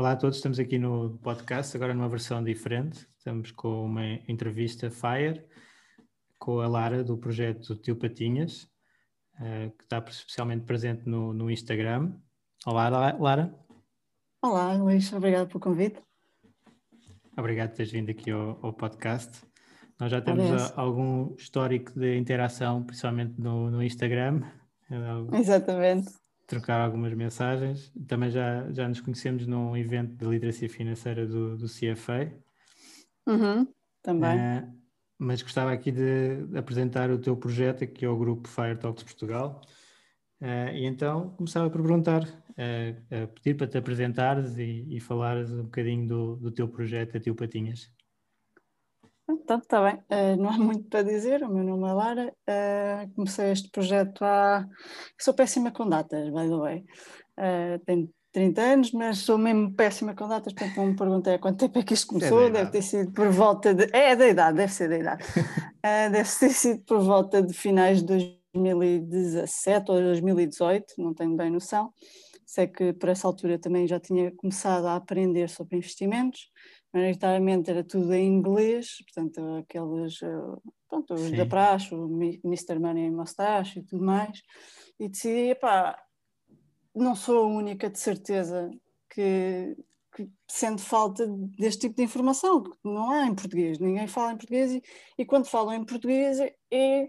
Olá a todos, estamos aqui no podcast, agora numa versão diferente. Estamos com uma entrevista Fire com a Lara do projeto Tio Patinhas, uh, que está especialmente presente no, no Instagram. Olá, Lara. Olá, Luís, obrigado pelo convite. Obrigado por teres vindo aqui ao, ao podcast. Nós já temos a, algum histórico de interação, principalmente no, no Instagram. Exatamente trocar algumas mensagens. Também já, já nos conhecemos num evento de literacia financeira do, do CFA. Uhum, também. Uh, mas gostava aqui de apresentar o teu projeto, aqui ao grupo Fire Talks Portugal. Uh, e então começava por perguntar, uh, pedir para te apresentares e, e falares um bocadinho do, do teu projeto, a Tio Patinhas. Então, está bem. Uh, não há muito para dizer. O meu nome é Lara. Uh, comecei este projeto há. sou péssima com datas, by the way. Uh, tenho 30 anos, mas sou mesmo péssima com datas, portanto não me perguntei há quanto tempo é que isto começou. É deve ter sido por volta de. É, é da idade, deve ser da idade. deve ter sido por volta de finais de 2017 ou 2018, não tenho bem noção. Sei que por essa altura também já tinha começado a aprender sobre investimentos maioritariamente era tudo em inglês, portanto, aqueles, eh, pronto, os Sim. da praxe, o Mr. Money Mustache e tudo mais, e decidi, pá, não sou a única de certeza que, que sente falta deste tipo de informação, que não há em português, ninguém fala em português e, e quando falam em português é,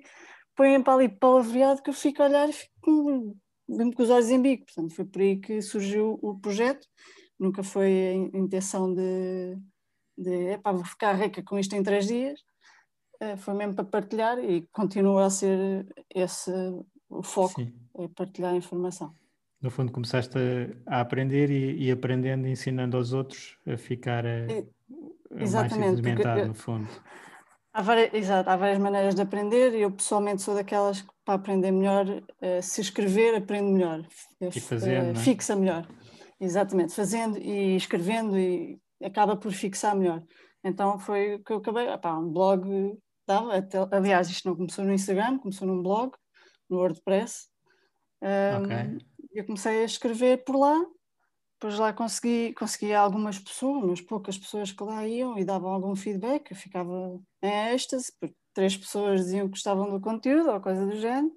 põem para ali palavreado que eu fico a olhar e fico mesmo com os olhos em bico, portanto foi por aí que surgiu o projeto, nunca foi a intenção de de epá, vou ficar rica com isto em três dias, uh, foi mesmo para partilhar e continua a ser esse o foco, Sim. é partilhar a informação. No fundo, começaste a, a aprender e, e, aprendendo, ensinando aos outros a ficar a, a mais sedimentado, no fundo. Há várias, exato, há várias maneiras de aprender e eu pessoalmente sou daquelas que para aprender melhor, uh, se escrever, aprende melhor. E fazendo, uh? Fixa melhor. Exatamente, fazendo e escrevendo e acaba por fixar melhor. Então foi o que eu acabei, opá, um blog dava, até, aliás, isto não começou no Instagram, começou num blog, no WordPress. Um, okay. Eu comecei a escrever por lá, depois lá consegui, consegui algumas pessoas, umas poucas pessoas que lá iam e davam algum feedback, eu ficava em êxtase, porque três pessoas diziam que gostavam do conteúdo ou coisa do género.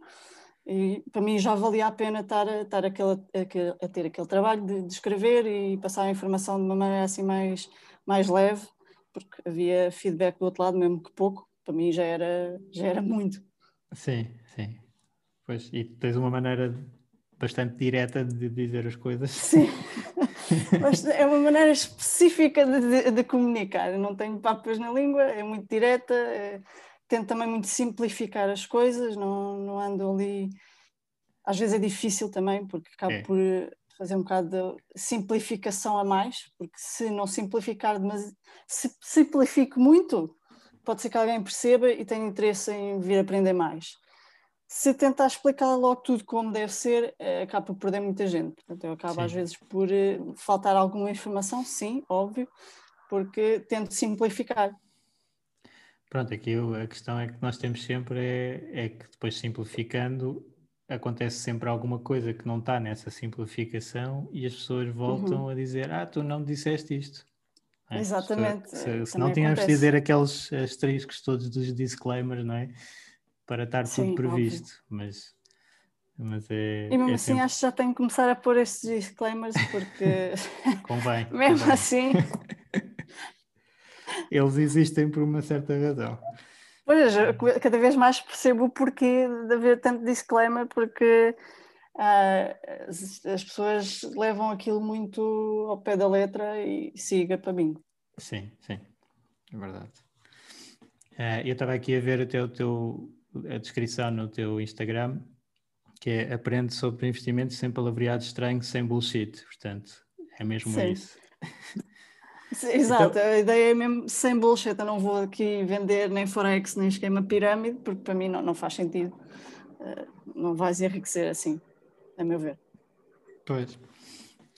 E para mim já valia a pena estar, a, estar aquele, a ter aquele trabalho de, de, escrever e passar a informação de uma maneira assim mais, mais leve, porque havia feedback do outro lado, mesmo que pouco, para mim já era, já era muito. Sim, sim. Pois, e tens uma maneira bastante direta de dizer as coisas. Sim, mas é uma maneira específica de, de, de comunicar. Eu não tenho papas na língua, é muito direta. É tento também muito simplificar as coisas, não, não ando ali. Às vezes é difícil também, porque acabo é. por fazer um bocado de simplificação a mais, porque se não simplificar, mas se simplifico muito, pode ser que alguém perceba e tenha interesse em vir aprender mais. Se tentar explicar logo tudo como deve ser, eh, acaba por perder muita gente. Portanto, eu acabo sim. às vezes por eh, faltar alguma informação, sim, óbvio, porque tento simplificar. Pronto, aqui a questão é que nós temos sempre é, é que depois simplificando acontece sempre alguma coisa que não está nessa simplificação e as pessoas voltam uhum. a dizer ah, tu não disseste isto. É? Exatamente. Se, se não tínhamos de dizer aqueles asteriscos todos dos disclaimers, não é? Para estar Sim, tudo previsto, óbvio. mas Mas é, e mesmo é assim sempre... acho que já tenho que começar a pôr estes disclaimers porque convém. mesmo convém. assim. Eles existem por uma certa razão. Pois, cada vez mais percebo o porquê de haver tanto disclaimer, porque ah, as, as, pessoas levam aquilo muito ao pé da letra e siga para mim. Sim, sim, é verdade. Uh, eu estava aqui a ver o teu, teu, a descrição no teu Instagram, que é aprende sobre investimentos sem palavreado estranho, sem bullshit. Portanto, é mesmo sim. isso. Exato, então... a ideia é mesmo sem bullshit. Eu não vou aqui vender nem Forex nem esquema pirâmide, porque para mim não, não faz sentido. Uh, não vais enriquecer assim, a meu ver. Pois.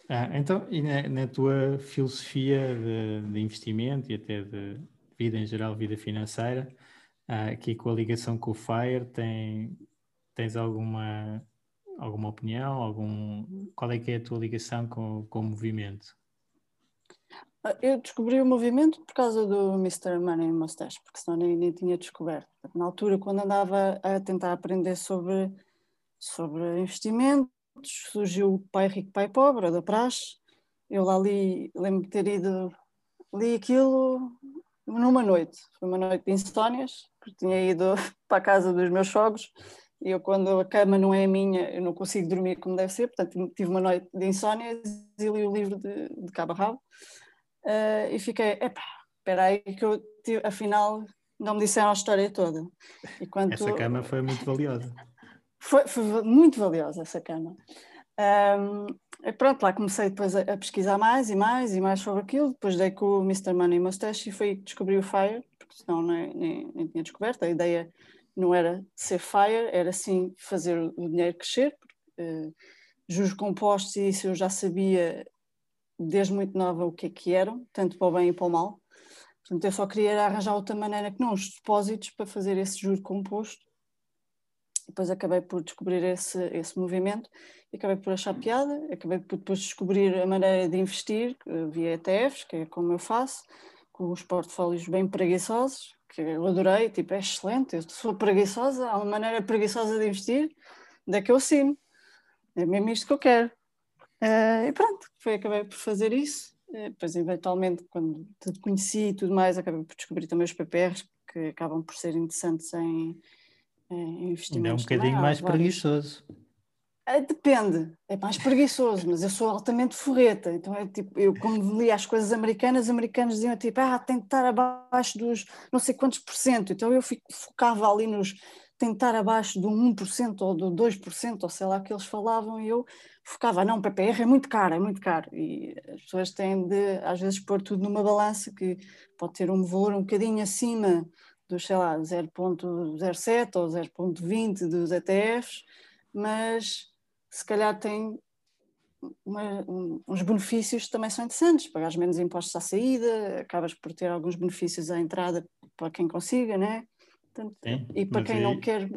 Ah, então, e na, na tua filosofia de, de, investimento e até de vida em geral, vida financeira, ah, aqui com a ligação com o FIRE, tem, tens alguma, alguma opinião? Algum, qual é que é a tua ligação com, com o movimento? Eu descobri o movimento por causa do Mr. Money Mustache, porque senão nem, nem tinha descoberto. Na altura, quando andava a tentar aprender sobre, sobre investimentos, surgiu o Pai Rico, Pai Pobre, da Praxe. Eu lá li, lembro de ter ido, li aquilo numa noite. Foi uma noite de insónias, porque tinha ido para a casa dos meus sogros e eu, quando a cama não é minha, eu não consigo dormir como deve ser, portanto tive uma noite de insónias e li o livro de, de cabo a rabo uh, e fiquei, epá, espera aí que eu, afinal, não me disseram a história toda. Quando... Essa cama foi muito valiosa. Foi, foi muito valiosa essa cama. Um, pronto, lá comecei depois a, a, pesquisar mais e mais e mais sobre aquilo, depois dei com o Mr. Money Mustache e foi que descobri o FIRE, porque senão nem, nem, nem tinha descoberto, a ideia não era ser FIRE, era sim fazer o dinheiro crescer, porque, uh, juros compostos e isso eu já sabia desde muito nova o que é que eram, tanto para o bem e para o mal. Portanto, eu só queria arranjar outra maneira que não os depósitos para fazer esse juro composto. Depois acabei por descobrir esse, esse movimento e acabei por achar piada, acabei por depois descobrir a maneira de investir via ETFs, que é como eu faço, com os portfólios bem preguiçosos, que eu adorei, tipo, é excelente, eu sou preguiçosa, há uma maneira preguiçosa de investir, que eu assino? É mesmo isto que eu quero. Uh, e pronto, foi, acabei por fazer isso. Uh, depois, eventualmente, quando te conheci e tudo mais, acabei por descobrir também os PPRs, que acabam por ser interessantes em, em investimentos. É um bocadinho mais preguiçoso. Uh, depende, é mais preguiçoso, mas eu sou altamente forreta, então é tipo, eu como li as coisas americanas, os americanos diziam tipo, ah, tem que estar abaixo dos não sei quantos por cento, então eu fico, focava ali nos tentar abaixo do 1% ou do 2%, ou sei lá que eles falavam, e eu focava, não, PPR é muito caro, é muito caro. E as pessoas têm de, às vezes, pôr tudo numa balança que pode ter um valor um bocadinho acima dos, sei lá, 0.07 ou 0.20 dos ETFs, mas se calhar tem uma, um, uns benefícios que também são interessantes, pagares menos impostos à saída, acabas por ter alguns benefícios à entrada para quem consiga, né? Portanto, Sim, e para quem aí, não quer.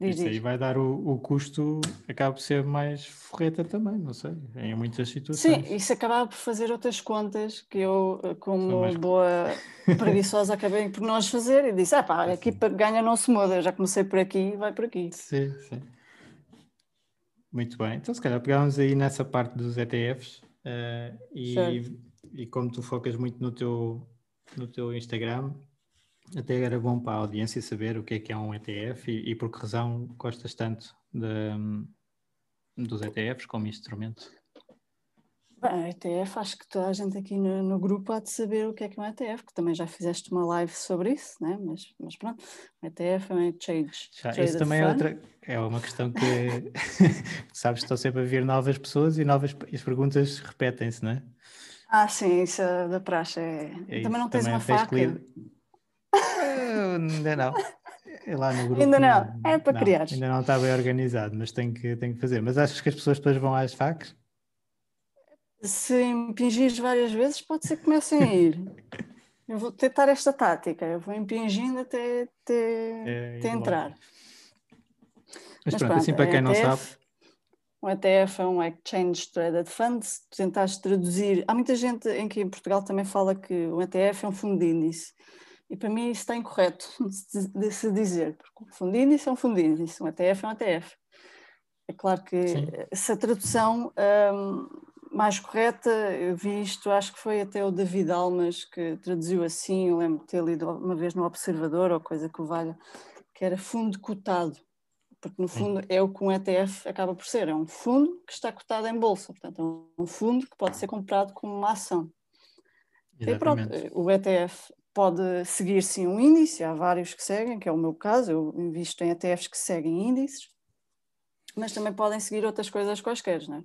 Diz, isso diz. aí vai dar o, o custo, acaba por ser mais forreta também, não sei, em muitas situações. Sim, isso acabava por fazer outras contas que eu, como mais... boa preguiçosa, acabei por nós fazer e disse: ah pá, aqui ganha não se muda, já comecei por aqui vai por aqui. Sim, sim. Muito bem, então se calhar pegávamos aí nessa parte dos ETFs uh, e, e como tu focas muito no teu, no teu Instagram, até era bom para a audiência saber o que é que é um ETF e, e por que razão gostas tanto de, dos ETFs como instrumento. Bem, ETF, acho que toda a gente aqui no, no, grupo há de saber o que é que é um ETF, que também já fizeste uma live sobre isso, né? mas, mas pronto, um ETF é um exchange. Já, isso também é outra, é uma questão que sabes, estou sempre a ver novas pessoas e novas as perguntas repetem-se, não é? Ah, sim, isso é da praxe. É... é também não tens também uma faca. Ainda não. É lá no grupo. Ainda não, é para não, criar. Ainda não está bem organizado, mas tem que, tem que fazer. Mas achas que as pessoas depois vão às facas? Se impingires várias vezes, pode ser que comecem a ir. eu vou tentar esta tática, eu vou impingindo até, até, é, até entrar. Mas, mas pronto, assim para quem ETF, não sabe. Um ETF é um Exchange Traded Fund. Se tentaste traduzir, há muita gente em que em Portugal também fala que um ETF é um fundo de índice. E para mim isso está incorreto de se dizer, porque um índice é um índice, um ETF é um ETF. É claro que Sim. se a tradução um, mais correta, eu vi isto, acho que foi até o David Almas que traduziu assim, eu lembro de ter lido uma vez no Observador, ou coisa que o valha, que era fundo cotado, porque no fundo é o que um ETF acaba por ser, é um fundo que está cotado em bolsa, portanto é um fundo que pode ser comprado como uma ação. E pronto, o ETF pode seguir sim um índice, há vários que seguem, que é o meu caso, eu invisto em ETFs que seguem índices, mas também podem seguir outras coisas quaisquer, não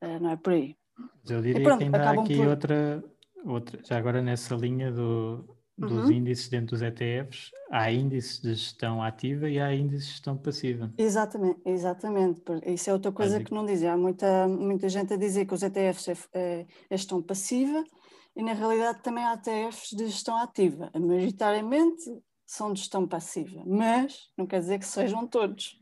é? Uh, não é por aí. Mas eu diria pronto, que ainda há aqui por... outra, outra, já agora nessa linha do, dos uhum. índices dentro dos ETFs, há índices de gestão ativa e há índices de gestão passiva. Exatamente, exatamente. Isso é outra coisa Básico. que não dizem. Há muita, muita gente a dizer que os ETFs é, é, é gestão passiva e na realidade também há ETFs de gestão ativa. Majoritariamente são de gestão passiva, mas não quer dizer que sejam todos.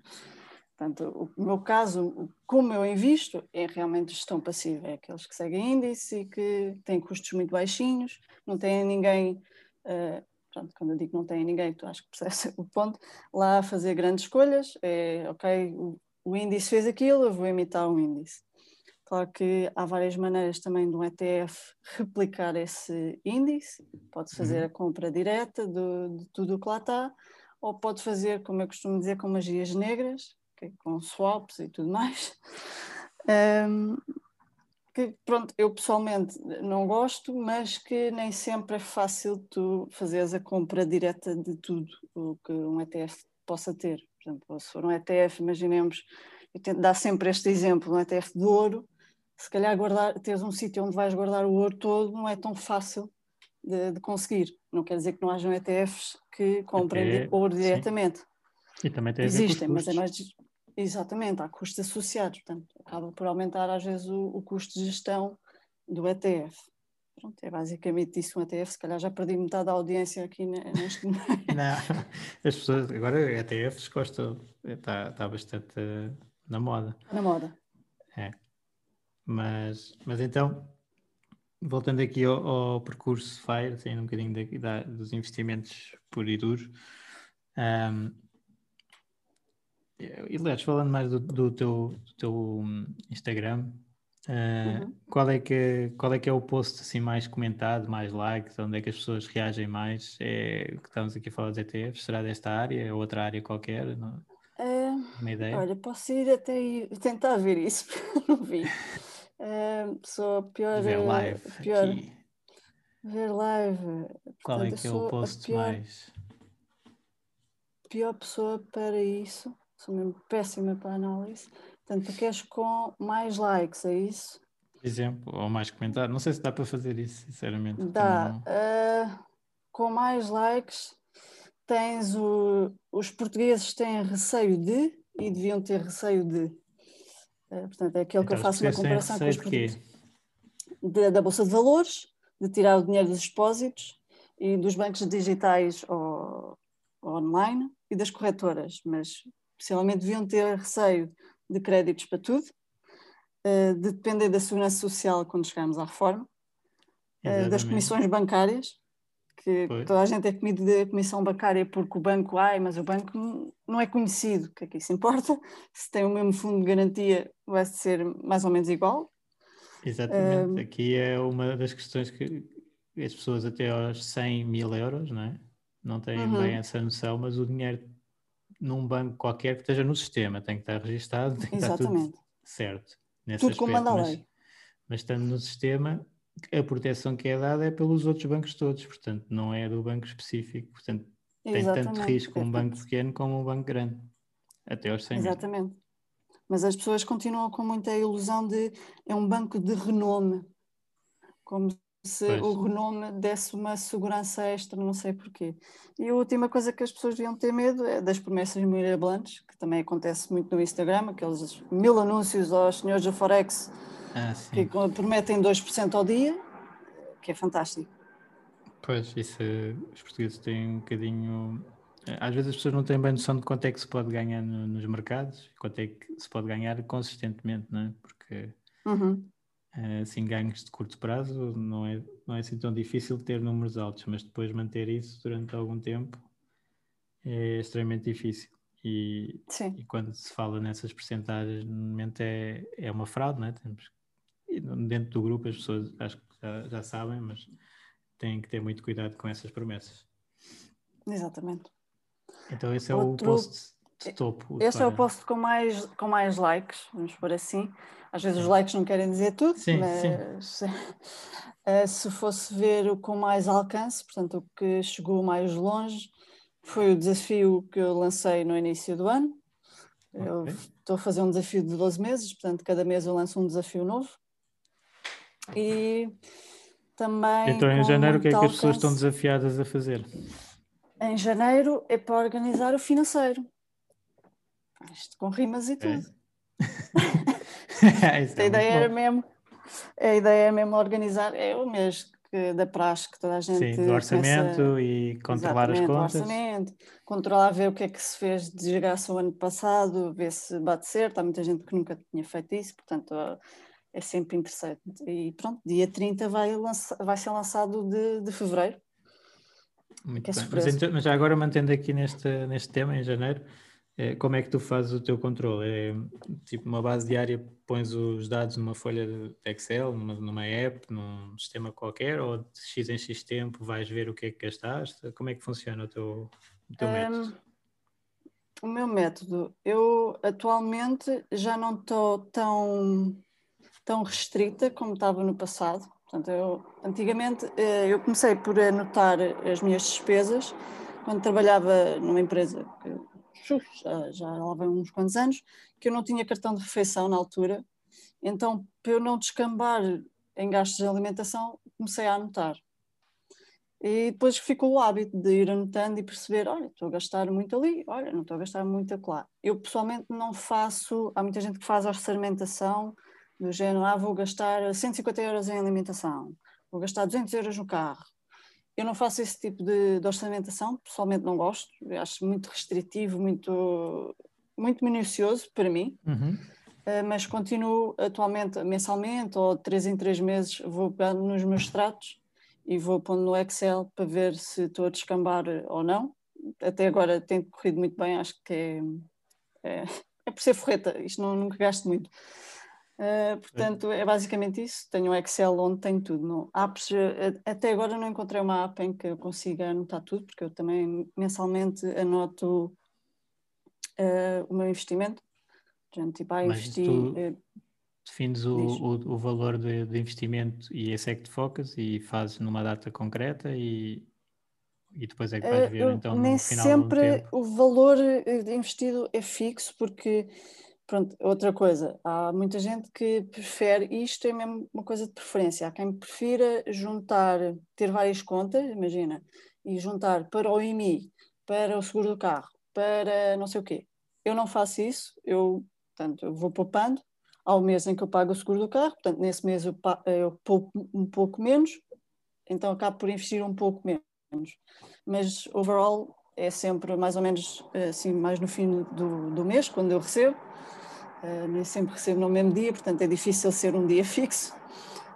Portanto, o meu caso, como eu invisto, é realmente gestão passiva, é aqueles que seguem índice e que têm custos muito baixinhos, não têm ninguém, uh, pronto, quando eu digo não têm ninguém, tu acho que percebes o ponto, lá a fazer grandes escolhas, é ok, o, o índice fez aquilo, eu vou imitar o índice. Claro que há várias maneiras também de um ETF replicar esse índice, pode fazer uhum. a compra direta de, de tudo o que lá está, ou pode fazer, como eu costumo dizer, com magias negras, okay, com swaps e tudo mais. Um, que pronto, eu pessoalmente não gosto, mas que nem sempre é fácil tu fazeres a compra direta de tudo o que um ETF possa ter. Por exemplo, se for um ETF, imaginemos, eu tento dar sempre este exemplo, um ETF de ouro, se calhar guardar, teres um sítio onde vais guardar o ouro todo não é tão fácil de, de conseguir. Não quer dizer que não hajam ETFs que comprem ouro diretamente. Sim. E também tem Existem, mas é mais Exatamente, há custos associados, portanto, acaba por aumentar às vezes o, o custo de gestão do ETF. Pronto, é basicamente isso um ETF, se calhar já perdi metade da audiência aqui neste momento. Não, as pessoas, agora ETFs gostam, está, está bastante na moda. Na moda. É. Mas, mas então, voltando aqui ao, ao percurso FIRE, assim, um bocadinho de, de, dos investimentos por e duro, um, e aliás, falando mais do, do, teu, do teu hum, Instagram, uh, uhum. qual, é que, qual é que é o post assim, mais comentado, mais likes, onde é que as pessoas reagem mais? É que estamos aqui a falar dos ETFs, será desta área ou outra área qualquer? Não? É, Uma ideia? Olha, posso ir até ir, tentar ver isso, porque não vi. É, sou pior. Ver live. Pior, aqui. Ver live. Qual é que é o post pior, mais? Pior pessoa para isso sou mesmo péssima para análise. Portanto, tu queres com mais likes, é isso? Exemplo, ou mais comentários. Não sei se dá para fazer isso, sinceramente. Dá. Uh, com mais likes, tens o, os portugueses têm receio de e deviam ter receio de. Uh, portanto, é aquilo então, que eu então, faço na comparação com os portugueses. De, da Bolsa de Valores, de tirar o dinheiro dos depósitos e dos bancos digitais ou, online e das corretoras, mas possivelmente deviam ter receio de créditos para tudo, uh, de depender da segurança social quando chegarmos à reforma, uh, das comissões bancárias, que Foi. toda a gente é comido de comissão bancária porque o banco, ai, mas o banco não é conhecido, o que é que isso importa? Se tem o mesmo fundo de garantia, vai ser mais ou menos igual. Exatamente, aqui é uma das questões que as pessoas até aos 100 mil euros, não é? Não têm uhum. bem essa noção, mas o dinheiro num banco qualquer que esteja no sistema, tem que estar registado, tem que Exatamente. estar tudo certo. Nesse tudo como manda a lei. Mas, mas estando no sistema, a proteção que é dada é pelos outros bancos todos, portanto, não é do banco específico. Portanto, tem Exatamente. tanto risco um banco pequeno como um banco grande, até aos 100 Exatamente. Mil. Mas as pessoas continuam com muita ilusão de é um banco de renome, como se pois. o renome desse uma segurança extra, não sei porquê. E a última coisa que as pessoas deviam ter medo é das promessas mirabolantes, que também acontece muito no Instagram, aqueles mil anúncios aos senhores da Forex ah, que prometem 2% ao dia, que é fantástico. Pois, isso os portugueses têm um bocadinho. Às vezes as pessoas não têm bem noção de quanto é que se pode ganhar no, nos mercados, quanto é que se pode ganhar consistentemente, não é? Porque uhum assim, ganhos de curto prazo, não é, não é assim tão difícil ter números altos, mas depois manter isso durante algum tempo é extremamente difícil. E, e, quando se fala nessas percentagens, normalmente é, é uma fraude, não é? Temos, dentro do grupo as pessoas acho que já, já sabem, mas têm que ter muito cuidado com essas promessas. Exatamente. Então esse é Outro... o post de topo. Esse para... é o post com mais, com mais likes, vamos por assim. Às vezes os likes não querem dizer tudo, sim, mas sim. Eh, se fosse ver o com mais alcance, portanto o que chegou mais longe, foi o desafio que eu lancei no início do ano. Okay. Eu estou a fazer um desafio de 12 meses, portanto cada mês eu lanço um desafio novo. E também. Então, em janeiro, o que é que as pessoas estão desafiadas a fazer? Em janeiro é para organizar o financeiro. Isto com rimas e tudo. É. a ideia era mesmo. A ideia é mesmo organizar, é o mês que, da praxe que toda a gente. Sim, do orçamento pensa, e controlar as contas. orçamento, controlar, ver o que é que se fez de desgraça o ano passado, ver se bate certo. Há muita gente que nunca tinha feito isso, portanto é sempre interessante. E pronto, dia 30 vai, lança, vai ser lançado de, de fevereiro. Muito é bem. Mas, então, mas, já agora mantendo aqui neste, neste tema, em janeiro, é, como é que tu fazes o teu controle? É tipo uma base diária, pões os dados numa folha de Excel, numa, numa app, num sistema qualquer, ou de X em X tempo vais ver o que é que gastaste? Como é que funciona o teu, o teu um, método? O meu método, eu atualmente já não estou tão tão restrita como estava no passado. Portanto, eu, antigamente eh, eu comecei por anotar as minhas despesas quando trabalhava numa empresa que já, já lá vem uns quantos anos, que eu não tinha cartão de refeição na altura. Então, para eu não descambar em gastos de alimentação, comecei a anotar. E depois ficou o hábito de ir anotando e perceber, olha, estou a gastar muito ali, olha, não estou a gastar muito lá. Eu pessoalmente não faço, há muita gente que faz orçamentação do género, ah, vou gastar 150 euros em alimentação, vou gastar 200 euros no carro. Eu não faço esse tipo de, de orçamentação, pessoalmente não gosto, acho muito restritivo, muito, muito minucioso para mim, uhum. uh, mas continuo atualmente, mensalmente ou de 3 em 3 meses, vou pegando nos meus tratos e vou pondo no Excel para ver se estou a descambar ou não. Até agora tem corrido muito bem, acho que é, é, é por ser forreta, isto não, nunca gasto muito. Uh, portanto, é basicamente isso. Tenho um Excel onde tenho tudo. Não, apps, uh, até agora não encontrei uma app em que eu consiga anotar tudo, porque eu também mensalmente anoto uh, o meu investimento. Portanto, tipo, ah, investi. defines o, o, o, valor de, de, investimento e esse é que te focas e fazes numa data concreta e, e depois é que vais ver então no nem final sempre o valor investido é fixo porque Pronto, outra coisa, há muita gente que prefere, isto é mesmo uma coisa de preferência, há quem prefira juntar, ter várias contas, imagina, e juntar para o IMI, para o seguro do carro, para não sei o quê. Eu não faço isso, eu, portanto, eu vou poupando ao mês em que eu pago o seguro do carro, portanto, nesse mês eu, eu poupo um pouco menos, então acabo por investir um pouco menos. Mas, overall, é sempre mais ou menos assim, mais no fim do, do mês, quando eu recebo, Uh, nem sempre recebo no mesmo dia, portanto é difícil ser um dia fixo,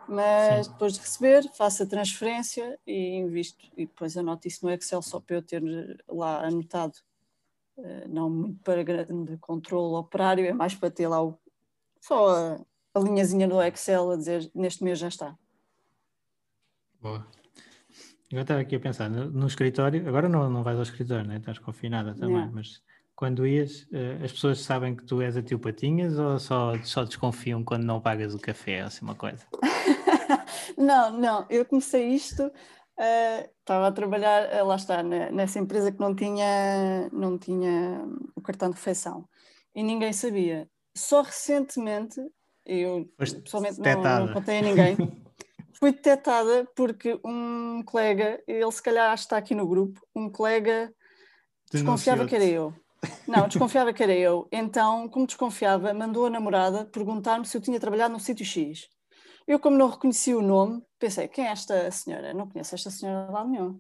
mas Sim. depois de receber, faço a transferência e invisto. E depois anoto isso no Excel só para eu ter lá anotado. Uh, não muito para grande controle operário, é mais para ter lá o, só a, a linhazinha no Excel a dizer neste mês já está. Boa. Eu estava aqui a pensar no, no escritório, agora não, não vais ao escritório, né? estás confinada também, yeah. mas quando ias, eh, as pessoas sabem que tu és a tio Patinhas ou só, só desconfiam quando não pagas o café, ou assim uma coisa? não, não, eu comecei isto, uh, estava a trabalhar, uh, lá está, na, nessa empresa que não tinha, não tinha o cartão de refeição e ninguém sabia. Só recentemente, eu Foste pessoalmente não, não contei a ninguém, fui detectada porque um colega, ele se calhar está aqui no grupo, um colega desconfiava que era eu. Não, desconfiava que era eu. Então, como desconfiava, mandou a namorada perguntar-me se eu tinha trabalhado no sítio X. Eu, como não reconheci o nome, pensei, quem é esta senhora? Não conheço esta senhora lá nenhum.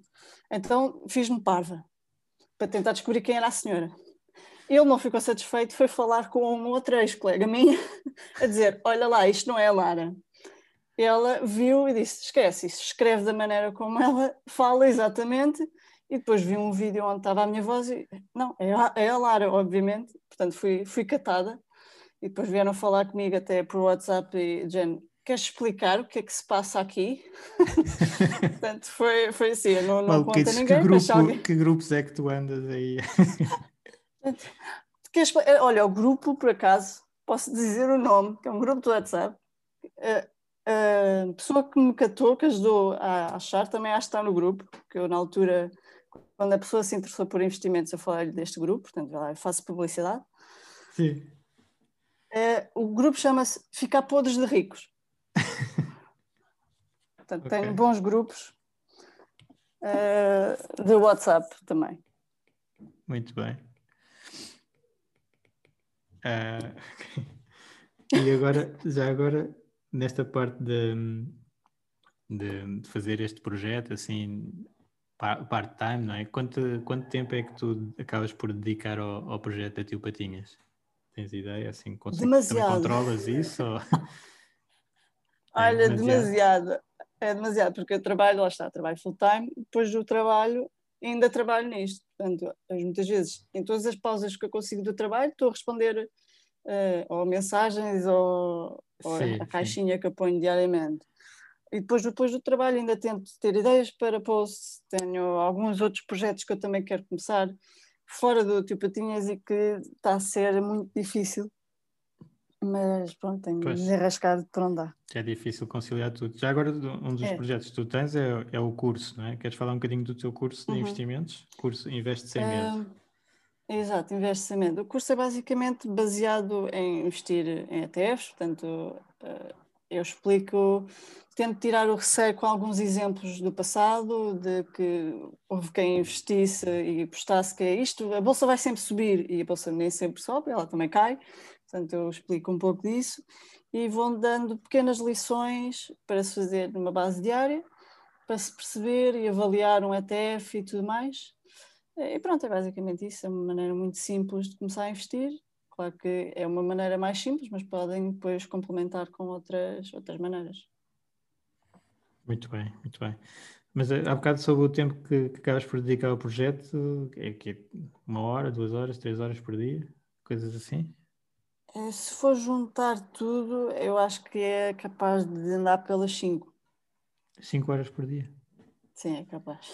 Então, fiz-me parva, para tentar descobrir quem era a senhora. Ele não ficou satisfeito, foi falar com uma outra ex-colega minha, a dizer, olha lá, isto não é a Lara. Ela viu e disse, esquece, isso escreve da maneira como ela fala exatamente, E depois vi um vídeo onde estava a minha voz e, não, é a, é a Lara, obviamente. Portanto, fui, fui catada. E depois vieram falar comigo até por WhatsApp e, Jen, queres explicar o que é que se passa aqui? Portanto, foi, foi assim, eu não, não conto a ninguém. Que, grupo, alguém... que grupos é que tu andas aí? Olha, o grupo, por acaso, posso dizer o nome, que é um grupo do WhatsApp. A, a pessoa que me catou, que ajudou a achar, também acho que está no grupo, que eu na altura, quando a pessoa se interessou por investimentos, eu falei deste grupo, portanto, eu faço publicidade. Sim. o grupo chama-se Ficar Podres de Ricos. Portanto, okay. tenho bons grupos uh, de WhatsApp também. Muito bem. Uh, e agora, já agora, nesta parte de, de, de fazer este projeto, assim, part-time, não é? Quanto, quanto tempo é que tu acabas por dedicar ao, ao projeto da Tio Patinhas? Tens ideia? Assim, Demasiado. controlas isso? Ou... Olha, é demasiado. demasiado. É demasiado, porque eu trabalho, lá está, trabalho full-time, depois do trabalho ainda trabalho nisto. Portanto, muitas vezes, em todas as pausas que eu consigo do trabalho, estou a responder uh, ou mensagens ou, ou sim, a caixinha sim. que eu ponho diariamente. E depois, depois do trabalho ainda tento ter ideias para posts, tenho alguns outros projetos que eu também quero começar fora do Tio Patinhas e que está a ser muito difícil mas pronto, tenho pois. desenrascado por onde dá. É difícil conciliar tudo. Já agora, um dos é. projetos que tu tens é, é, o curso, não é? Queres falar um bocadinho do teu curso de uhum. investimentos? Curso Investe Sem Medo. exato, Investe Sem Medo. O curso é basicamente baseado em investir em ETFs, portanto, uh, eu explico, tento tirar o receio com alguns exemplos do passado, de que houve quem investisse e apostasse que é isto, a bolsa vai sempre subir e a bolsa nem sempre sobe, ela também cai. Portanto, eu explico um pouco disso e vão dando pequenas lições para se fazer numa base diária, para se perceber e avaliar um ETF e tudo mais. E pronto, é basicamente isso. É uma maneira muito simples de começar a investir. Claro que é uma maneira mais simples, mas podem depois complementar com outras, outras maneiras. Muito bem, muito bem. Mas eh, há bocado sobre o tempo que, que acabas por dedicar ao projeto, é que uma hora, duas horas, três horas por dia, coisas assim? Eh, se for juntar tudo, eu acho que é capaz de andar pelas 5. 5 horas por dia? Sim, é capaz.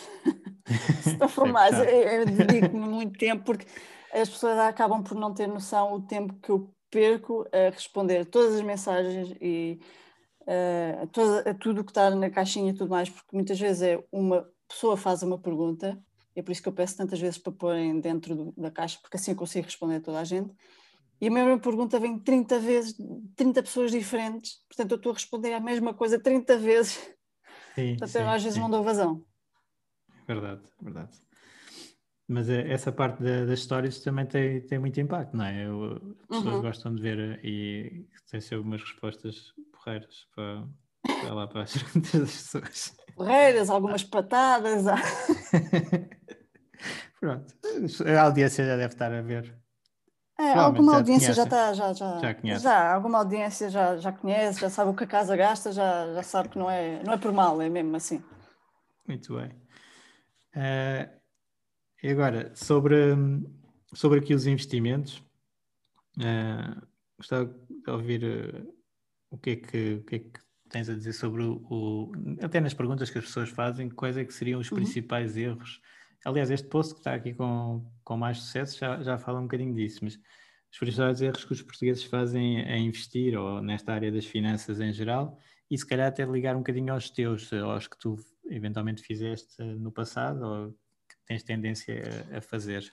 se não for mais, eu, eu dedico-me muito tempo porque as pessoas acabam por não ter noção o tempo que eu perco a responder todas as mensagens e uh, a, toda, tudo que está na caixinha e tudo mais, porque muitas vezes é uma pessoa faz uma pergunta, é por isso que eu peço tantas vezes para porem dentro do, da caixa, porque assim eu consigo responder a toda a gente e a mesma pergunta vem 30 vezes, 30 pessoas diferentes, portanto eu estou a responder a mesma coisa 30 vezes. Sim, portanto, sim, às vezes sim. não dou vazão. Verdade, verdade. Mas eh, essa parte da, das histórias também tem, tem muito impacto, não é? Eu, as pessoas uhum. gostam de ver eh, e tem sempre umas respostas porreiras para, para lá para as perguntas das pessoas. Porreiras, algumas patadas. Pronto, a audiência já deve estar a ver é, alguma audiência já está, já, já, já, conhece. já, alguma audiência já, já conhece, já sabe o que a casa gasta, já, já sabe que não é, não é por mal, é mesmo assim. Muito bem. Uh, e agora, sobre, sobre aqui os investimentos, uh, gostava de ouvir uh, o, que é que, o que é que tens a dizer sobre o, o, até nas perguntas que as pessoas fazem, quais é que seriam os uhum. principais erros Aliás, este post que está aqui com, com mais sucesso já, já fala um bocadinho disso, mas os principais erros que os portugueses fazem a investir ou nesta área das finanças em geral e se calhar até ligar um bocadinho aos teus, aos que tu eventualmente fizeste no passado ou tens tendência a, a fazer.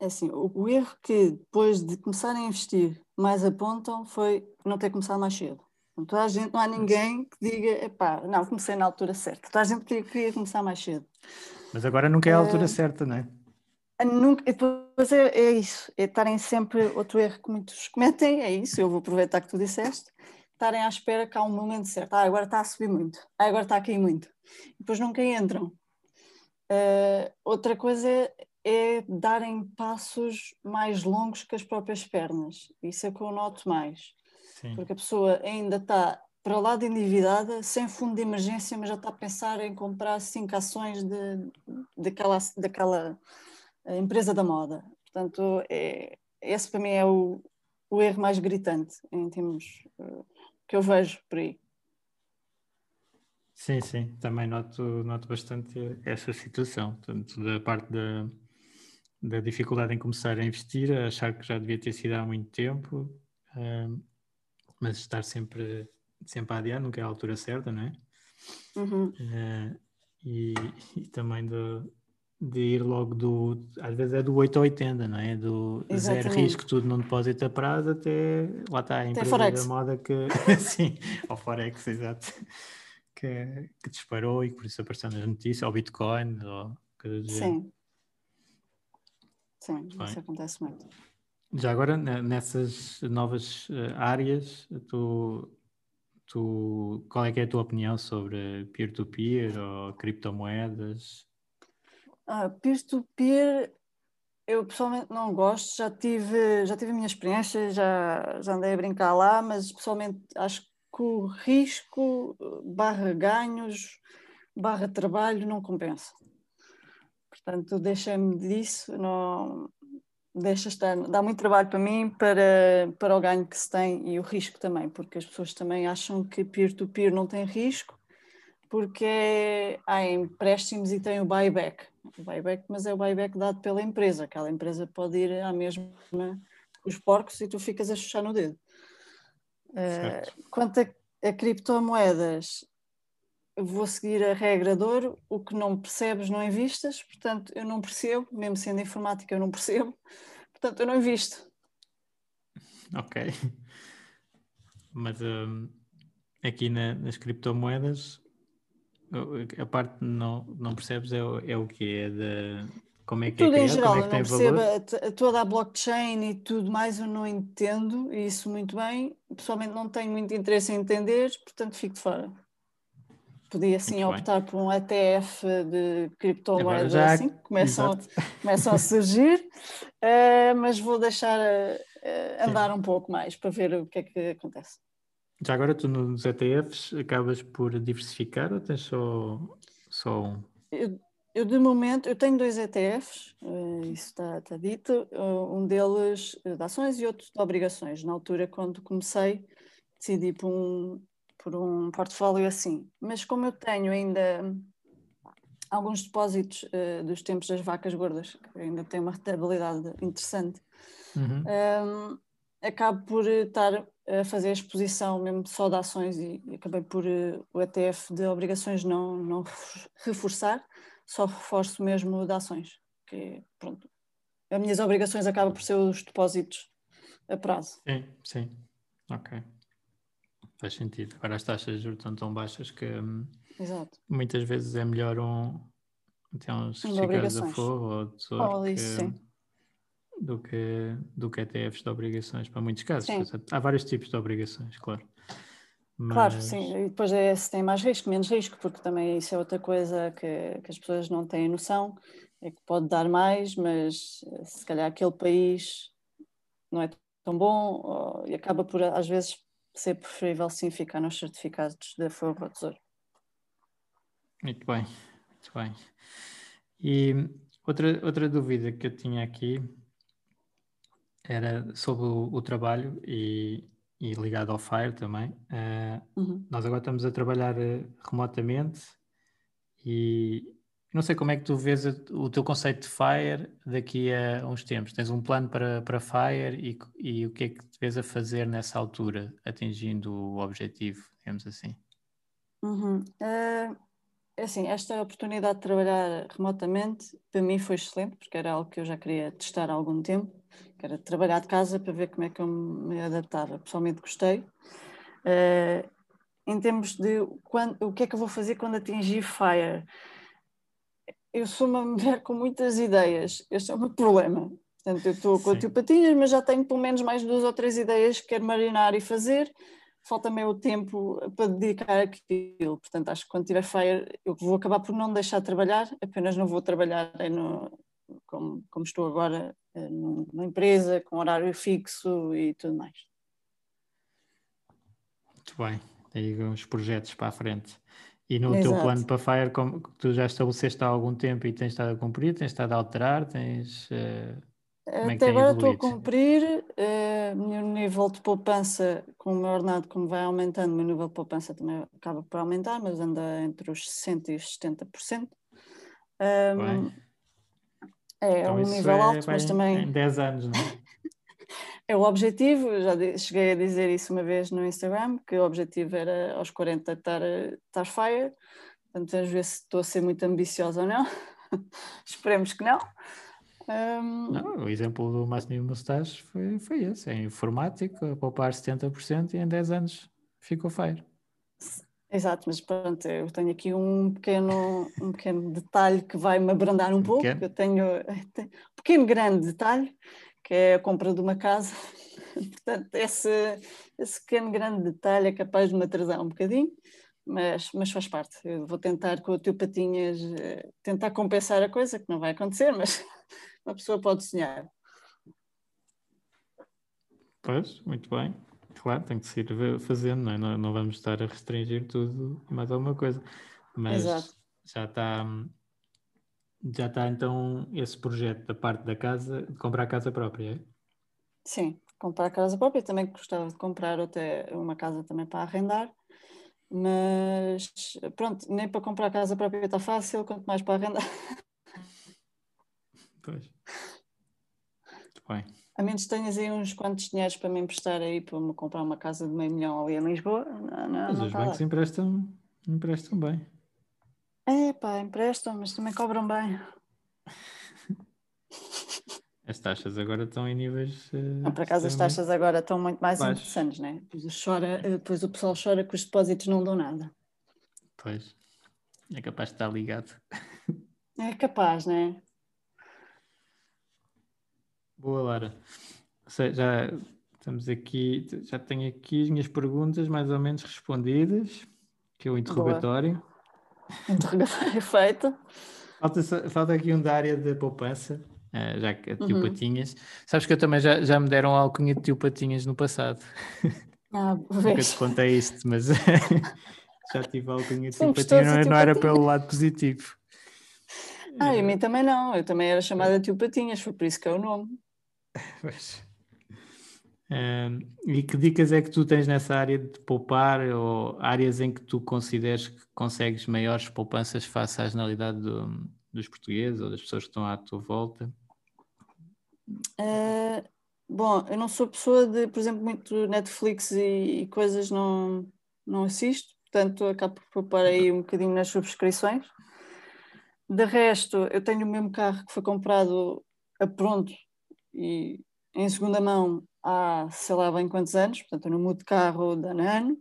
É assim, o, o, erro que depois de começarem a investir mais apontam foi não ter começado mais cedo. Não, toda a gente, não há ninguém que diga, epá, não, comecei na altura certa. Toda a gente queria, queria começar mais cedo. Mas agora nunca é a altura uh, certa, não é? Nunca, depois é, é, isso, é estarem sempre, outro erro que muitos cometem, é isso, eu vou aproveitar que tu disseste, estarem à espera que há um momento certo, ah, agora está a subir muito, ah, agora está a cair muito, e depois nunca entram. Uh, outra coisa é, é, darem passos mais longos que as próprias pernas, isso é que eu noto mais, Sim. porque a pessoa ainda está para lá de endividada, sem fundo de emergência, mas já está a pensar em comprar cinco ações de, daquela, daquela eh, empresa da moda. Portanto, é, esse para mim é o, o erro mais gritante em termos uh, que eu vejo por aí. Sim, sim, também noto, noto bastante essa situação, tanto da parte da, da dificuldade em começar a investir, a achar que já devia ter sido há muito tempo, mas estar sempre, sempre a adiar, nunca é a altura certa, não é? Uhum. Uh, e, e, também do, de ir logo do, às vezes é do 8 ao 80, não é? Do Exatamente. zero risco, tudo num depósito a prazo até, lá está a empresa da moda que, sim, ao Forex, exato, que, que disparou e que por isso apareceu nas notícias, ao Bitcoin, ou coisas do Sim. Sim, Bem. isso acontece muito. Já agora, nessas novas eh, áreas, tu, tu, qual é que é a tua opinião sobre peer-to-peer -peer ou criptomoedas? Ah, peer-to-peer, eu pessoalmente não gosto, já tive, já tive a minha experiência, já, já andei a brincar lá, mas pessoalmente acho que o risco barra ganhos barra trabalho não compensa. Portanto, deixa-me disso, não deixa estar, dá muito trabalho para mim, para, para o ganho que se tem e o risco também, porque as pessoas também acham que peer-to-peer -peer não tem risco, porque há empréstimos e tem o buyback o buyback, mas é o buyback dado pela empresa. Aquela empresa pode ir à mesma os porcos e tu ficas a chuchar no dedo. Uh, quanto a, a, criptomoedas, vou seguir a regra de ouro, o que não percebes não invistas, portanto eu não percebo, mesmo sendo informática eu não percebo, portanto eu não invisto. Ok. Mas um, aqui na, nas criptomoedas a parte não, não percebes é, o, é o que é de como é que tudo é em geral, é eu não percebo toda a blockchain e tudo mais, eu não entendo isso muito bem. Pessoalmente não tenho muito interesse em entender, portanto fico de fora. Podia sim muito optar bem. por um ETF de criptomoedas já... assim, que começam, a, começam a surgir, uh, mas vou deixar uh, andar sim. um pouco mais para ver o que é que acontece. Já agora tu nos ETFs acabas por diversificar ou tens só, só um? Eu, eu de momento, eu tenho dois ETFs, uh, eh, isso está, está dito, uh, um deles uh, de ações e outro de obrigações. Na altura, quando comecei, decidi por um, por um portfólio assim. Mas como eu tenho ainda alguns depósitos dos tempos das vacas gordas, que ainda tem uma rentabilidade interessante, uhum. um, ehm, acabo por estar a fazer a exposição mesmo só de ações e, acabei por uh, o ETF de obrigações não, não reforçar, só reforço mesmo de ações, que pronto, as minhas obrigações acabam por ser os depósitos a prazo. Sim, sim, ok. Faz sentido. Agora as taxas de juros estão tão baixas que hum, muitas vezes é melhor um, ter uns certificados a fogo ou tesouro oh, isso, que, sim do que, do que ETFs de obrigações, para muitos casos. Há vários tipos de obrigações, claro. Mas... Claro, sim, e depois é se tem mais risco, menos risco, porque também isso é outra coisa que, que as pessoas não têm noção, é que pode dar mais, mas eh, se calhar aquele país não é tão bom ou, e acaba por às vezes ser preferível sim ficar nos certificados de fogo ao tesouro. Muito bem, muito bem. E outra, outra dúvida que eu tinha aqui era sobre o, o trabalho e, e, ligado ao FIRE também. Uh, uhum. Nós agora estamos a trabalhar uh, remotamente e não sei como é que tu vês o teu conceito de FIRE daqui a uns tempos. Tens um plano para, para FIRE e, e o que é que te vês a fazer nessa altura, atingindo o objetivo, digamos assim? Uhum. Uh, assim, esta oportunidade de trabalhar remotamente para mim foi excelente, porque era algo que eu já queria testar há algum tempo que era trabalhar de casa para ver como é que eu me adaptava. Pessoalmente gostei. Uh, em termos de quando, o que é que eu vou fazer quando atingir FIRE, eu sou uma mulher com muitas ideias, este é o meu problema. Portanto, eu estou com tio patinhas, mas já tenho pelo menos mais duas ou três ideias que quero marinar e fazer. Falta-me o tempo para dedicar aquilo. Portanto, acho que quando tiver FIRE, eu vou acabar por não deixar de trabalhar, apenas não vou trabalhar no, como, como estou agora eh, numa empresa com horário fixo e tudo mais. Muito bem. aí uns projetos para a frente. E no Exato. teu plano para Fire, como tu já estabeleceste há algum tempo e tens estado a cumprir, tens estado a alterar, tens. Uh, é Até agora estou a cumprir, uh, meu nível de poupança com o meu ordenado, como vai aumentando, o meu nível de poupança também acaba por aumentar, mas anda entre os 60% e os 70%. Um, é, então, um nível é, alto, mas também. Em 10 anos, não é? é o objetivo, já cheguei a dizer isso uma vez no Instagram, que o objetivo era aos 40 estar, estar fire. Portanto, vamos ver se estou a ser muito ambiciosa ou não. Esperemos que não. Um... Não, o exemplo do Máximo Mustache foi, foi esse, em informática, a poupar 70% e em 10 anos ficou fire. Exato, mas pronto, eu tenho aqui um pequeno, um pequeno detalhe que vai me abrandar um pouco. Eu tenho, tenho um pequeno grande detalhe, que é a compra de uma casa. Portanto, esse, esse pequeno grande detalhe é capaz de me atrasar um bocadinho, mas, mas faz parte. Eu vou tentar com o teu patinhas eh, tentar compensar a coisa, que não vai acontecer, mas uma pessoa pode sonhar. Pois, muito bem. Claro, tem que se ir fazendo, não, é? não, não vamos estar a restringir tudo e mais alguma coisa. Mas Exato. já está já está então esse projeto da parte da casa, de comprar a casa própria, é? Sim, comprar a casa própria. Também gostava de comprar até uma casa também para arrendar, mas pronto, nem para comprar a casa própria está fácil, quanto mais para arrendar. Pois. Bem. A menos que tenhas aí uns quantos dinheiros para me emprestar aí para me comprar uma casa de meio milhão ali em Lisboa. Não, não, mas não os bancos emprestam, emprestam bem. É pá, emprestam, mas também cobram bem. As taxas agora estão em níveis. Uh, não, por acaso as taxas agora estão muito mais baixos. interessantes, né? Depois, chora, eh, depois o pessoal chora que os depósitos não dão nada. Pois. É capaz de estar ligado. É capaz, né? Boa, Lara. Já estamos aqui, já tenho aqui as minhas perguntas mais ou menos respondidas, que é o interrogatório. Boa. Interrogatório feito. Falta, falta aqui um da área da poupança, eh, já que a tio uhum. Patinhas. Sabes que eu também já, já me deram alcunha de tio Patinhas no passado. Ah, Nunca te contei isto, mas já tive alcunha de tio Patinhas, não, não era pelo lado positivo. Ah, e a mim também não, eu também era chamada tio Patinhas, foi por isso que é o nome. Um, e que dicas é que tu tens nessa área de poupar ou áreas em que tu consideres que consegues maiores poupanças face à generalidade do, dos portugueses ou das pessoas que estão à tua volta? Uh, bom, eu não sou pessoa de, por exemplo, muito Netflix e, e coisas não, não assisto, portanto acabo por poupar aí um bocadinho nas subscrições. De resto, eu tenho o mesmo carro que foi comprado a pronto e em segunda mão há sei lá bem quantos anos, portanto eu não mudo de carro de ano a ano.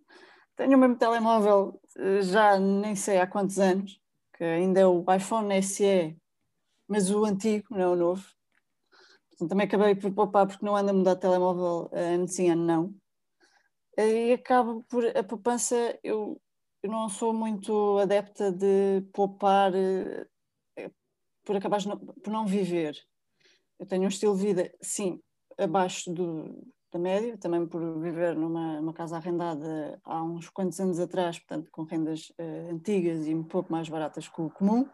Tenho o mesmo telemóvel eh, já nem sei há quantos anos, que ainda é o iPhone SE, mas o antigo, não é o novo. Portanto, também acabei por poupar porque não ando a mudar de telemóvel eh, ano sim, ano não. E acabo por a poupança, eu, eu não sou muito adepta de poupar eh, por acabar por não viver eu tenho um estilo de vida, sim, abaixo do, da média, também por viver numa, numa, casa arrendada há uns quantos anos atrás, portanto, com rendas uh, antigas e um pouco mais baratas que o comum,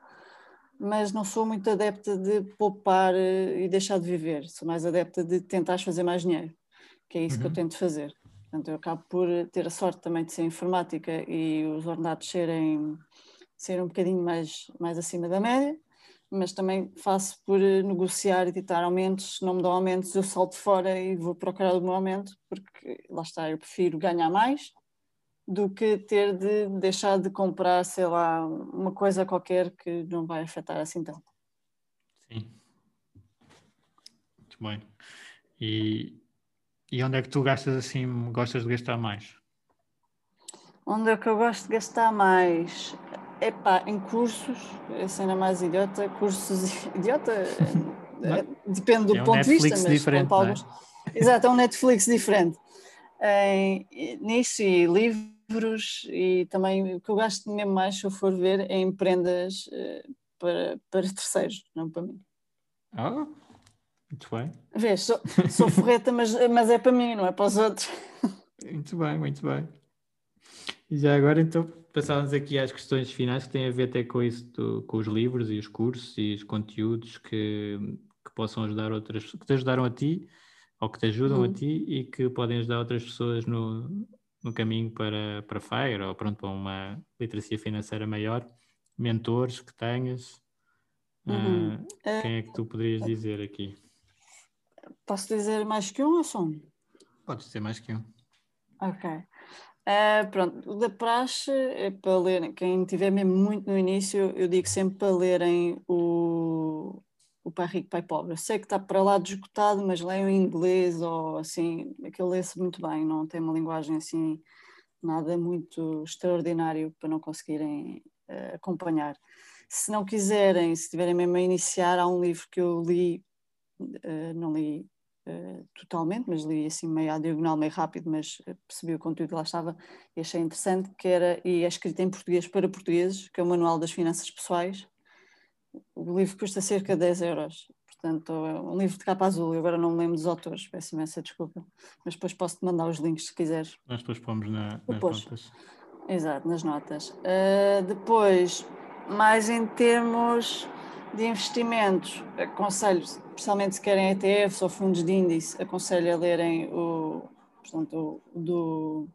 mas não sou muito adepta de poupar uh, e deixar de viver, sou mais adepta de tentar fazer mais dinheiro, que é isso uhum. que eu uhum. tento fazer. Portanto, eu acabo por ter a sorte também de ser informática e os ordenados serem, serem um bocadinho mais, mais acima da média, mas também faço por eh, negociar e ditar aumentos. Se não me dão aumentos, eu salto fora e vou procurar o meu aumento, porque lá está, eu prefiro ganhar mais do que ter de deixar de comprar, sei lá, uma coisa qualquer que não vai afetar assim tanto. Sim. Muito bem. E, e onde é que tu gastas assim, gostas de gastar mais? Onde é que eu gosto de gastar mais? Epá, em cursos, a cena mais idiota, cursos idiota, é, depende do é um ponto Netflix de vista, mas diferente, é? alguns... É? Exato, é um Netflix diferente. Em, nisso e livros e também o que eu gasto mesmo mais se eu for ver é em prendas uh, para, para terceiros, não para mim. Ah, muito bem. Vês, sou, sou forreta, mas, mas é para mim, não é para os outros. Muito bem, muito bem. E já agora, então, passávamos aqui às questões finais que têm a ver até com isso, do, com os livros e os cursos e os conteúdos que, que possam ajudar outras, que te ajudaram a ti ou que te ajudam uhum. a ti e que podem ajudar outras pessoas no, no caminho para, para FIRE ou pronto, para uma literacia financeira maior, mentores que tenhas. Uhum. Uh, quem é que tu poderias dizer aqui? Posso dizer mais que um ou só um? Podes dizer mais que um. Ok. Uh, pronto, o da praxe é para ler, quem tiver mesmo muito no início, eu digo sempre para lerem o, o Pai Rico, Pai Pobre. Sei que está para lá de esgotado, mas leiam em inglês ou assim, aquilo lê-se muito bem, não tem uma linguagem assim, nada muito extraordinário para não conseguirem uh, acompanhar. Se não quiserem, se tiverem mesmo a iniciar, há um livro que eu li, uh, não li uh, totalmente, mas li assim meio à diagonal, meio rápido, mas percebi o conteúdo que lá estava e achei interessante, que era, e é escrito em português para portugueses, que é o Manual das Finanças Pessoais. O livro custa cerca de 10 euros, portanto é um livro de capa azul, eu agora não me lembro dos autores, peço imensa desculpa, mas depois posso-te mandar os links se quiseres. Nós depois pomos na, nas depois. notas. Exato, nas notas. Uh, depois, mais em termos de investimentos, aconselho, especialmente se querem ETFs ou fundos de índice, aconselho a lerem o, portanto, o, do,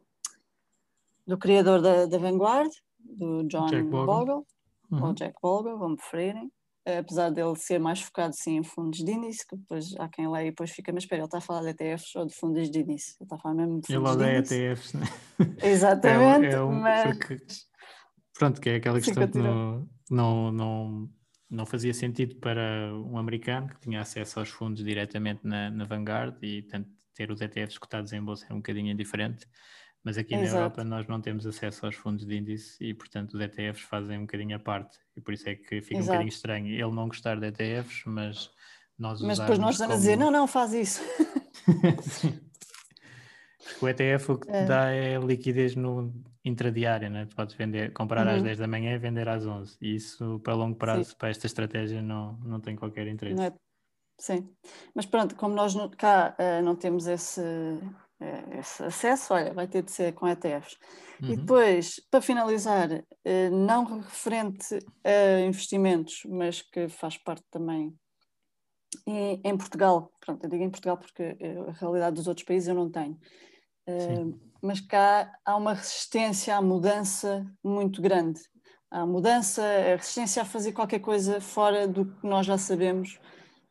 do criador da, da Vanguard, do John Jack Bogle, uhum. ou Jack Bogle, vão preferirem. Apesar dele ser mais focado sim em fundos de índice, que depois há quem lê e depois fica, mas espera, ele está a falar de ETFs ou de fundos de índice? Ele está a falar mesmo de fundos ele de índice. ETFs, né? Exatamente, é, é um, mas... Porque, pronto, que é aquela questão que não, não, não não fazia sentido para um americano que tinha acesso aos fundos diretamente na, na Vanguard e tanto ter os ETFs cotados em bolsa é um bocadinho diferente, mas aqui Exato. na Europa nós não temos acesso aos fundos de índice e portanto os ETFs fazem um bocadinho a parte e por isso é que fica Exato. um bocadinho estranho ele não gostar de ETFs, mas nós Mas depois nós estamos como... a dizer, não, não, faz isso. Porque o ETF o que é. dá é liquidez no intradiária, né? tu podes vender, comprar uhum. às 10 da manhã e vender às 11. E isso, para longo prazo, Sim. para esta estratégia, não, não tem qualquer interesse. É... Sim, mas pronto, como nós cá uh, não temos esse, uh, esse acesso, olha, vai ter de ser com ETFs. Uhum. E depois, para finalizar, uh, não referente a investimentos, mas que faz parte também em, em Portugal, pronto, eu digo em Portugal porque a realidade dos outros países eu não tenho. Uh, mas cá há uma resistência à mudança muito grande. Há mudança, a resistência a fazer qualquer coisa fora do que nós já sabemos.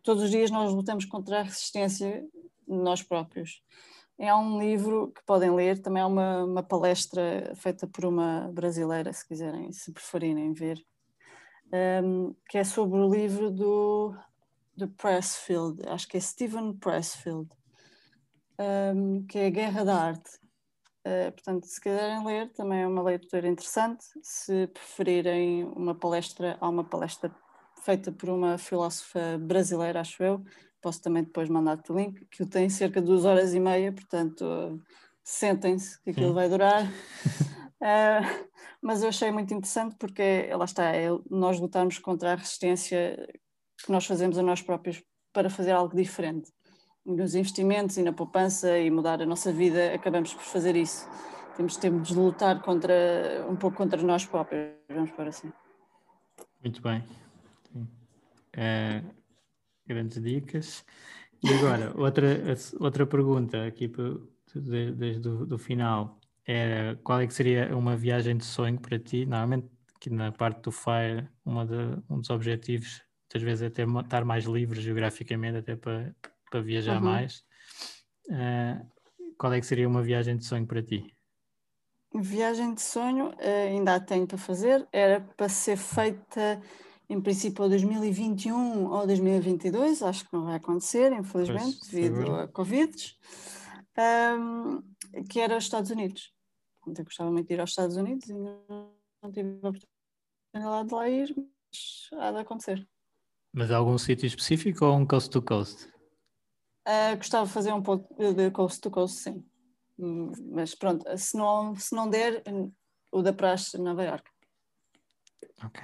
Todos os dias nós lutamos contra a resistência nós próprios. Há um livro que podem ler, também há uma, uma palestra feita por uma brasileira, se quiserem, se preferirem ver, um, que é sobre o livro do, do Pressfield, acho que é Stephen Pressfield, um, que é a Guerra da Arte. Uh, portanto, se quiserem ler, também é uma leitura interessante. Se preferirem uma palestra, há uma palestra feita por uma filósofa brasileira, acho eu. Posso também depois mandar-te o link, que tem cerca de duas horas e meia, portanto, uh, sentem-se que aquilo Sim. vai durar. Uh, mas eu achei muito interessante porque, lá está, é nós lutarmos contra a resistência que nós fazemos a nós próprios para fazer algo diferente nos investimentos e na poupança e mudar a nossa vida, acabamos por fazer isso. Temos, temos de lutar contra, um pouco contra nós próprios, vamos por assim. Muito bem. É, grandes dicas. E agora, outra, outra pergunta aqui desde, o do final era qual é que seria uma viagem de sonho para ti? Normalmente aqui na parte do FIRE, uma de, um dos objetivos muitas vezes é ter, estar mais livre geograficamente até para para viajar uhum. mais. Uh, qual é que seria uma viagem de sonho para ti? Viagem de sonho uh, ainda a tenho para fazer, era para ser feita em princípio ou 2021 ou 2022, acho que não vai acontecer, infelizmente, pois, devido seguro. a Covid, um, que era os Estados Unidos. Eu gostava muito de ir aos Estados Unidos e não tive a oportunidade de lá ir, mas há de acontecer. Mas algum sítio específico ou um coast to coast? Uh, gostava de fazer um pouco de coast to coast, sim. Hum, mas pronto, se não, se não der, o da praxe Nova York. Ok.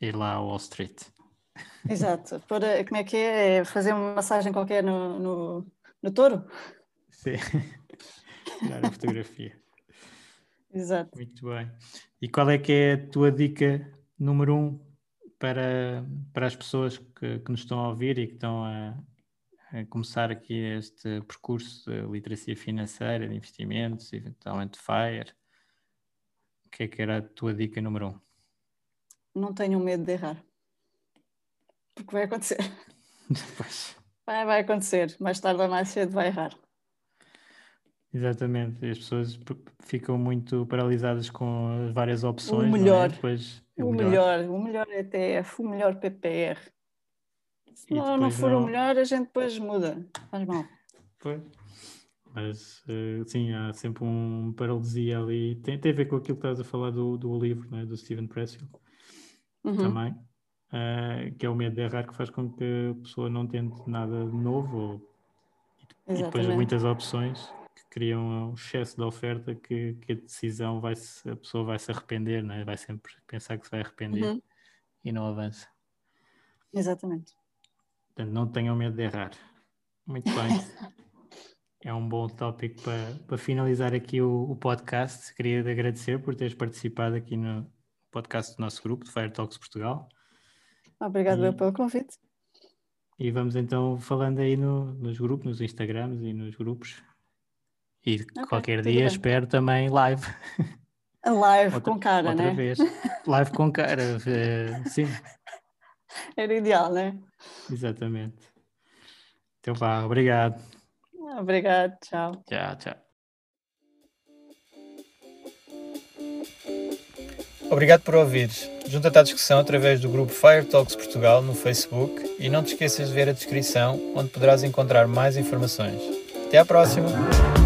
Ir lá ao Wall Street. Exato. Para, como é que é? é fazer uma massagem qualquer no, no, no touro? Sim. Tirar a fotografia. Exato. Muito bem. E qual é que é a tua dica número um para, para as pessoas que, que nos estão a ouvir e que estão a começar aqui este percurso de literacia financeira, de investimentos, eventualmente FIRE? O que é que era a tua dica número um? Não tenham medo de errar. Porque vai acontecer. Pois. Vai, vai acontecer. Mais tarde ou mais cedo vai errar. Exatamente, as pessoas ficam muito paralisadas com as várias opções. O melhor, é? Depois, é o, melhor. melhor. o melhor ETF, o melhor PPR. Se não, não for não... o melhor, a gente depois muda. Faz mal. Pois. Mas uh, sim, há sempre um paralisia ali. Tem, tem a ver com aquilo que estás a falar do, do livro, né? do Steven Pressfield uhum. também. Uh, que é o medo de errar que faz com que a pessoa não tente nada novo ou, e depois muitas opções criam um excesso de oferta que, que a decisão vai -se, a pessoa vai se arrepender, né? vai sempre pensar que se vai arrepender uhum. e não avança. Exatamente. Portanto, não tenham medo de errar. Muito bem. é um bom tópico para, para finalizar aqui o, o podcast. Queria agradecer por teres participado aqui no podcast do nosso grupo, de Fire Talks Portugal. Obrigado e, pelo convite. E vamos então falando aí no, nos grupos, nos Instagrams e nos grupos. E okay, qualquer dia bem. espero também live. Live outra, com cara, outra né? vez. Live com cara, uh, sim. Era ideal, né? Exatamente. Então vá, obrigado. Obrigado, tchau. Tchau, tchau. Obrigado por ouvires. Junta-te à discussão através do grupo Fire Talks Portugal no Facebook e não te esqueças de ver a descrição onde poderás encontrar mais informações. Até à próxima!